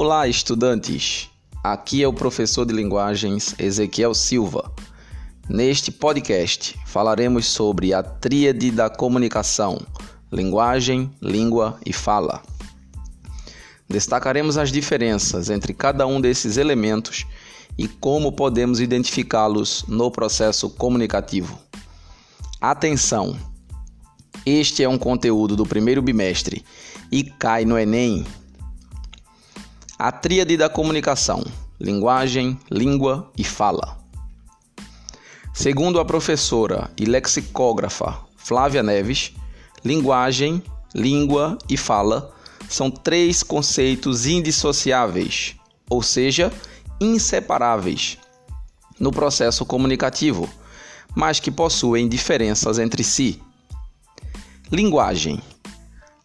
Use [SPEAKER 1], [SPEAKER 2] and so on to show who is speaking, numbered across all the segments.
[SPEAKER 1] Olá, estudantes! Aqui é o professor de linguagens Ezequiel Silva. Neste podcast falaremos sobre a tríade da comunicação: linguagem, língua e fala. Destacaremos as diferenças entre cada um desses elementos e como podemos identificá-los no processo comunicativo. Atenção! Este é um conteúdo do primeiro bimestre e cai no Enem. A tríade da comunicação: linguagem, língua e fala. Segundo a professora e lexicógrafa Flávia Neves, linguagem, língua e fala são três conceitos indissociáveis, ou seja, inseparáveis, no processo comunicativo, mas que possuem diferenças entre si. Linguagem: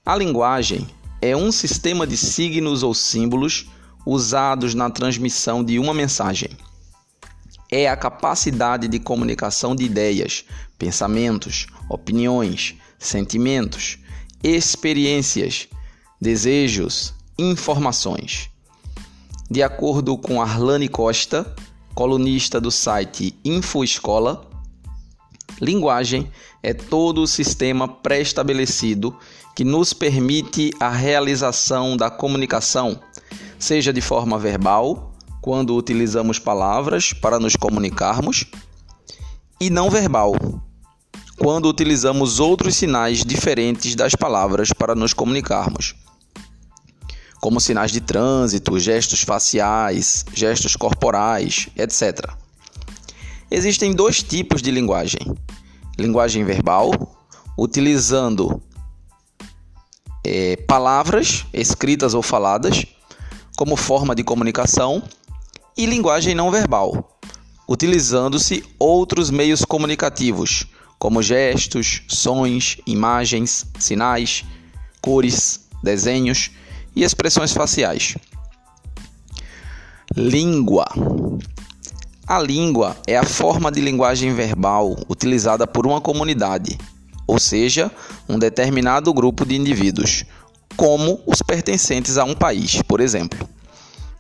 [SPEAKER 1] A linguagem é um sistema de signos ou símbolos usados na transmissão de uma mensagem. É a capacidade de comunicação de ideias, pensamentos, opiniões, sentimentos, experiências, desejos, informações. De acordo com Arlane Costa, colunista do site InfoEscola, linguagem é todo o sistema pré-estabelecido que nos permite a realização da comunicação, seja de forma verbal, quando utilizamos palavras para nos comunicarmos, e não verbal, quando utilizamos outros sinais diferentes das palavras para nos comunicarmos, como sinais de trânsito, gestos faciais, gestos corporais, etc. Existem dois tipos de linguagem: linguagem verbal, utilizando é, palavras escritas ou faladas como forma de comunicação, e linguagem não verbal, utilizando-se outros meios comunicativos, como gestos, sons, imagens, sinais, cores, desenhos e expressões faciais. Língua. A língua é a forma de linguagem verbal utilizada por uma comunidade ou seja, um determinado grupo de indivíduos, como os pertencentes a um país, por exemplo.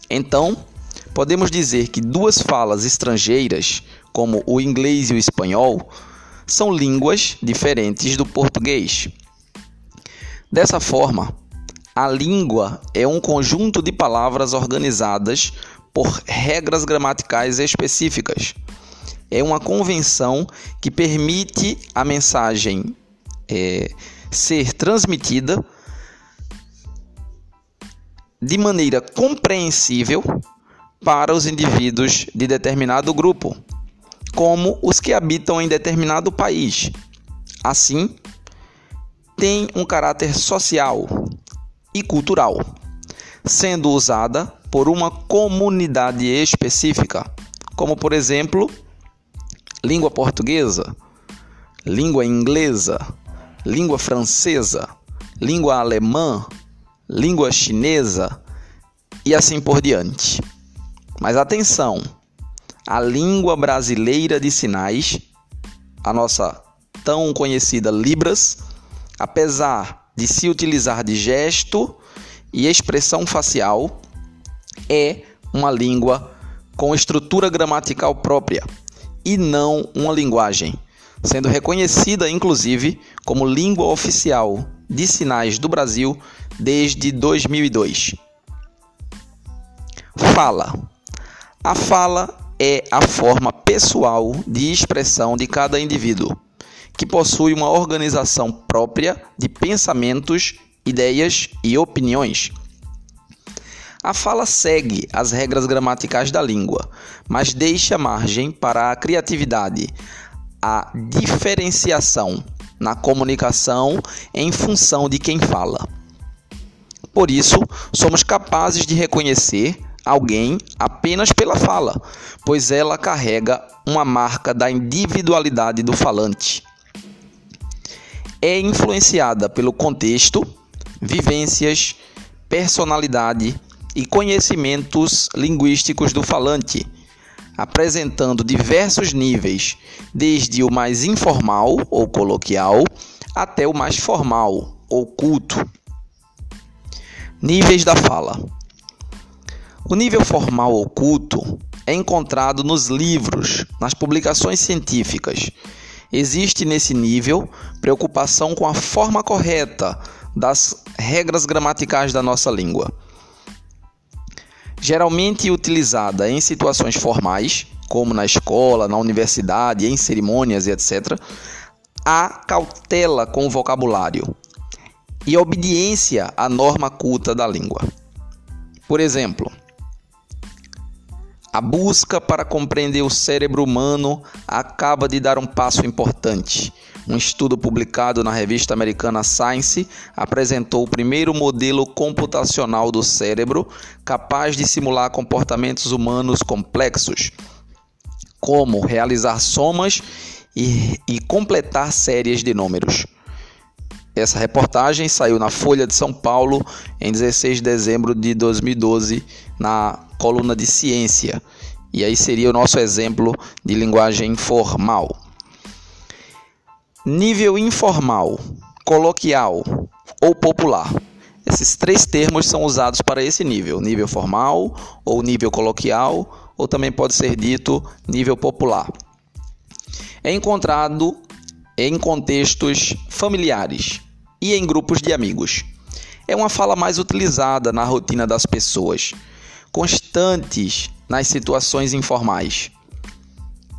[SPEAKER 1] Então, podemos dizer que duas falas estrangeiras, como o inglês e o espanhol, são línguas diferentes do português. Dessa forma, a língua é um conjunto de palavras organizadas por regras gramaticais específicas é uma convenção que permite a mensagem é, ser transmitida de maneira compreensível para os indivíduos de determinado grupo, como os que habitam em determinado país. Assim, tem um caráter social e cultural, sendo usada por uma comunidade específica, como por exemplo língua portuguesa, língua inglesa, língua francesa, língua alemã, língua chinesa? E assim por diante. Mas atenção, a língua brasileira de sinais, a nossa tão conhecida Libras, apesar de se utilizar de gesto e expressão facial, é uma língua com estrutura gramatical própria e não uma linguagem, sendo reconhecida inclusive como língua oficial de sinais do Brasil desde 2002. Fala. A fala é a forma pessoal de expressão de cada indivíduo, que possui uma organização própria de pensamentos, ideias e opiniões a fala segue as regras gramaticais da língua, mas deixa margem para a criatividade, a diferenciação na comunicação em função de quem fala. Por isso, somos capazes de reconhecer alguém apenas pela fala, pois ela carrega uma marca da individualidade do falante. É influenciada pelo contexto, vivências, personalidade, e conhecimentos linguísticos do falante, apresentando diversos níveis, desde o mais informal ou coloquial até o mais formal ou culto. Níveis da fala. O nível formal oculto é encontrado nos livros, nas publicações científicas. Existe nesse nível preocupação com a forma correta das regras gramaticais da nossa língua. Geralmente utilizada em situações formais, como na escola, na universidade, em cerimônias e etc., há cautela com o vocabulário e obediência à norma culta da língua. Por exemplo, a busca para compreender o cérebro humano acaba de dar um passo importante. Um estudo publicado na revista americana Science apresentou o primeiro modelo computacional do cérebro capaz de simular comportamentos humanos complexos, como realizar somas e, e completar séries de números. Essa reportagem saiu na Folha de São Paulo em 16 de dezembro de 2012, na coluna de ciência. E aí seria o nosso exemplo de linguagem formal. Nível informal, coloquial ou popular. Esses três termos são usados para esse nível: nível formal ou nível coloquial, ou também pode ser dito nível popular. É encontrado em contextos familiares e em grupos de amigos. É uma fala mais utilizada na rotina das pessoas, constantes nas situações informais.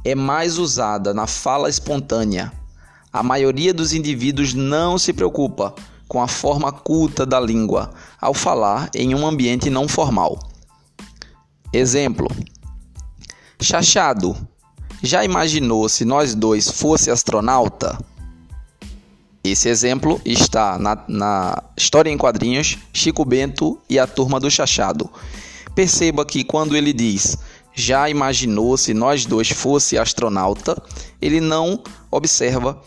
[SPEAKER 1] É mais usada na fala espontânea. A maioria dos indivíduos não se preocupa com a forma culta da língua ao falar em um ambiente não formal. Exemplo: Chachado já imaginou se nós dois fosse astronauta? Esse exemplo está na, na História em Quadrinhos, Chico Bento e a Turma do Chachado. Perceba que quando ele diz já imaginou se nós dois fosse astronauta, ele não observa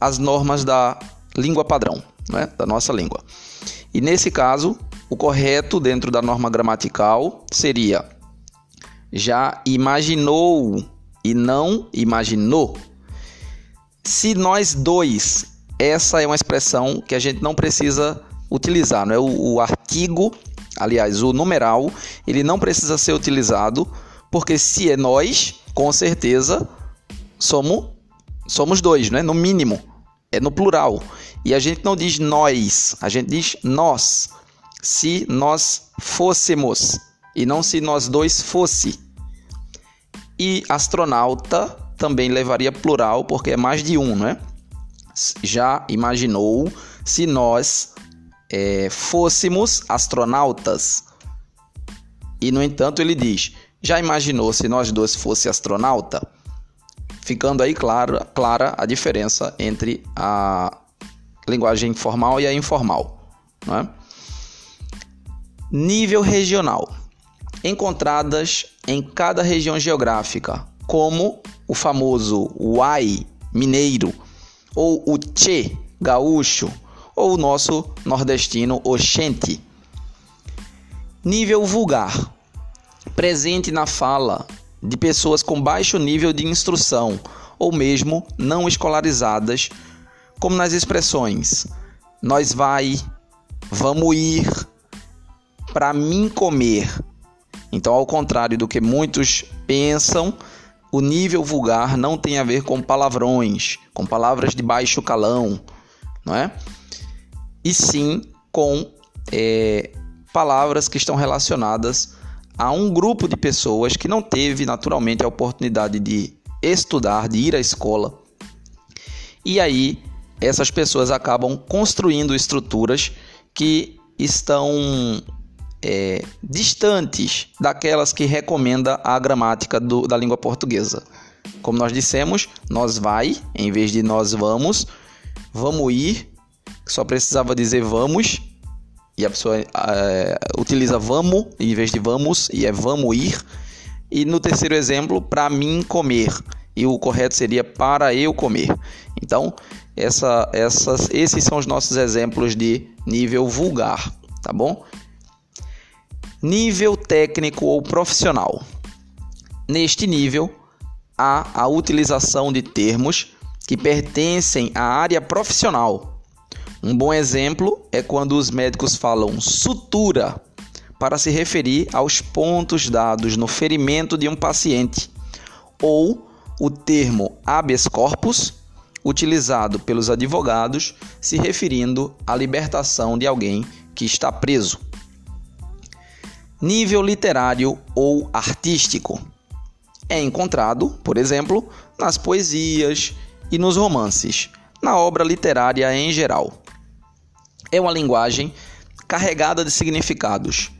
[SPEAKER 1] as normas da língua padrão, né, da nossa língua. E nesse caso, o correto dentro da norma gramatical seria já imaginou e não imaginou. Se nós dois, essa é uma expressão que a gente não precisa utilizar, não é o, o artigo, aliás, o numeral, ele não precisa ser utilizado, porque se é nós, com certeza somos somos dois, né? No mínimo, é no plural. E a gente não diz nós, a gente diz nós. Se nós fôssemos e não se nós dois fosse. E astronauta também levaria plural, porque é mais de um, né? Já imaginou se nós é, fôssemos astronautas? E no entanto ele diz: já imaginou se nós dois fosse astronauta? Ficando aí clara, clara a diferença entre a linguagem formal e a informal. Né? Nível regional encontradas em cada região geográfica, como o famoso Uai mineiro ou o Che gaúcho ou o nosso nordestino Oxente. Nível vulgar presente na fala de pessoas com baixo nível de instrução ou mesmo não escolarizadas, como nas expressões nós vai, vamos ir, para mim comer, então, ao contrário do que muitos pensam, o nível vulgar não tem a ver com palavrões, com palavras de baixo calão, não é? E sim com é, palavras que estão relacionadas a um grupo de pessoas que não teve naturalmente a oportunidade de estudar, de ir à escola. E aí essas pessoas acabam construindo estruturas que estão é, distantes daquelas que recomenda a gramática do, da língua portuguesa. Como nós dissemos, nós vai, em vez de nós vamos, vamos ir, só precisava dizer vamos, e a pessoa é, utiliza vamos em vez de vamos, e é vamos ir. E no terceiro exemplo, para mim comer, e o correto seria para eu comer. Então, essa, essas, esses são os nossos exemplos de nível vulgar, tá bom? Nível técnico ou profissional. Neste nível, há a utilização de termos que pertencem à área profissional. Um bom exemplo é quando os médicos falam sutura para se referir aos pontos dados no ferimento de um paciente, ou o termo habeas corpus, utilizado pelos advogados se referindo à libertação de alguém que está preso. Nível literário ou artístico é encontrado, por exemplo, nas poesias e nos romances, na obra literária em geral. É uma linguagem carregada de significados.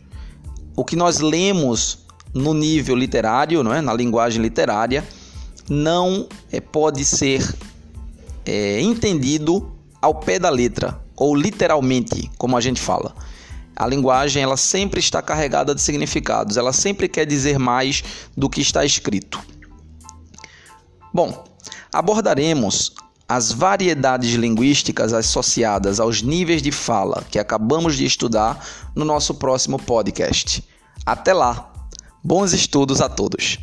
[SPEAKER 1] O que nós lemos no nível literário, não é? na linguagem literária, não é, pode ser é, entendido ao pé da letra, ou literalmente, como a gente fala. A linguagem ela sempre está carregada de significados, ela sempre quer dizer mais do que está escrito. Bom, abordaremos as variedades linguísticas associadas aos níveis de fala que acabamos de estudar no nosso próximo podcast. Até lá! Bons estudos a todos!